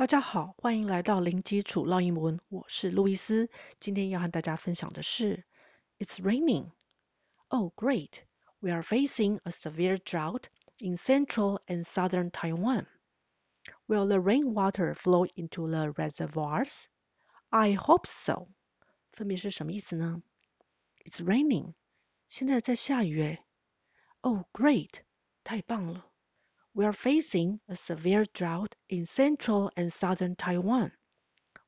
大家好，欢迎来到零基础绕英文，我是路易斯。今天要和大家分享的是，It's raining. Oh, great! We are facing a severe drought in central and southern Taiwan. Will the rainwater flow into the reservoirs? I hope so. 分别是什么意思呢？It's raining. 现在在下雨诶。Oh, great! 太棒了。 we are facing a severe drought in central and southern Taiwan.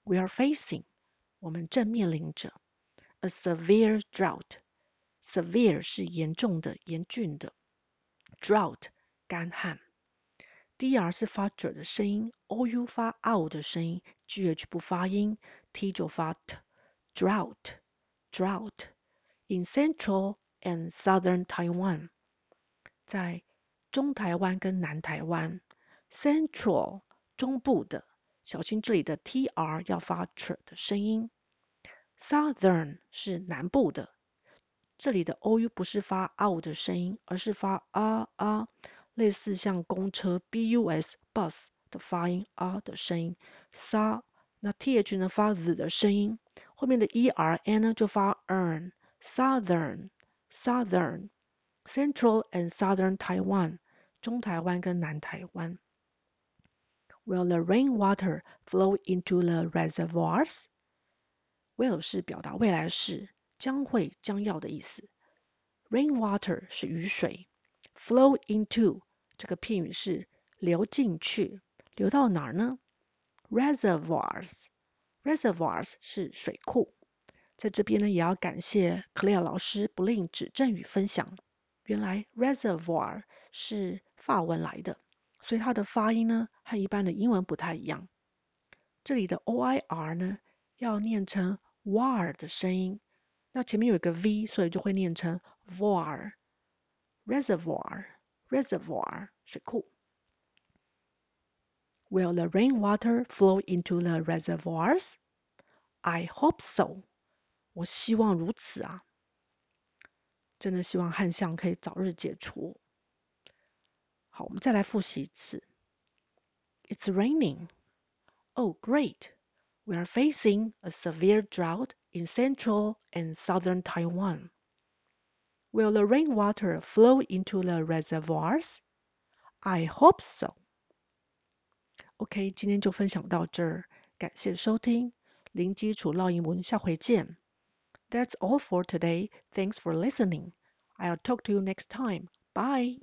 We are facing 我们正面临着 a severe drought. Severe 是严重的、严峻的，drought 干旱。dr 是发 j 的声音，ou 发 ou 的声音，gh 不发音，t 就发 t。drought drought in central and southern Taiwan，在 中台湾跟南台湾，Central 中部的，小心这里的 tr 要发 tr 的声音。Southern 是南部的，这里的 ou 不是发 ou 的声音，而是发 a a，类似像公车 bus bus 的发音 a 的声音。sa 那 th 呢发 z 的声音，后面的 er n 呢就发 ern Southern Southern Central and Southern Taiwan 中台湾跟南台湾。Will the rainwater flow into the reservoirs? Will 是表达未来式，将会、将要的意思。Rainwater 是雨水，flow into 这个片语是流进去，流到哪儿呢？Reservoirs，reservoirs 是水库。在这边呢，也要感谢 Claire 老师不吝指正与分享。原来 reservoir 是 法文来的，所以它的发音呢和一般的英文不太一样。这里的 o i r 呢要念成 war 的声音，那前面有一个 v，所以就会念成 var。reservoir，reservoir 水库。Will the rainwater flow into the reservoirs? I hope so。我希望如此啊。真的希望旱象可以早日解除。好，我们再来复习一次。It's raining. Oh, great. We are facing a severe drought in central and southern Taiwan. Will the rainwater flow into the reservoirs? I hope so. OK，今天就分享到这儿，感谢收听零基础绕英文，下回见。That's all for today. Thanks for listening. I'll talk to you next time. Bye.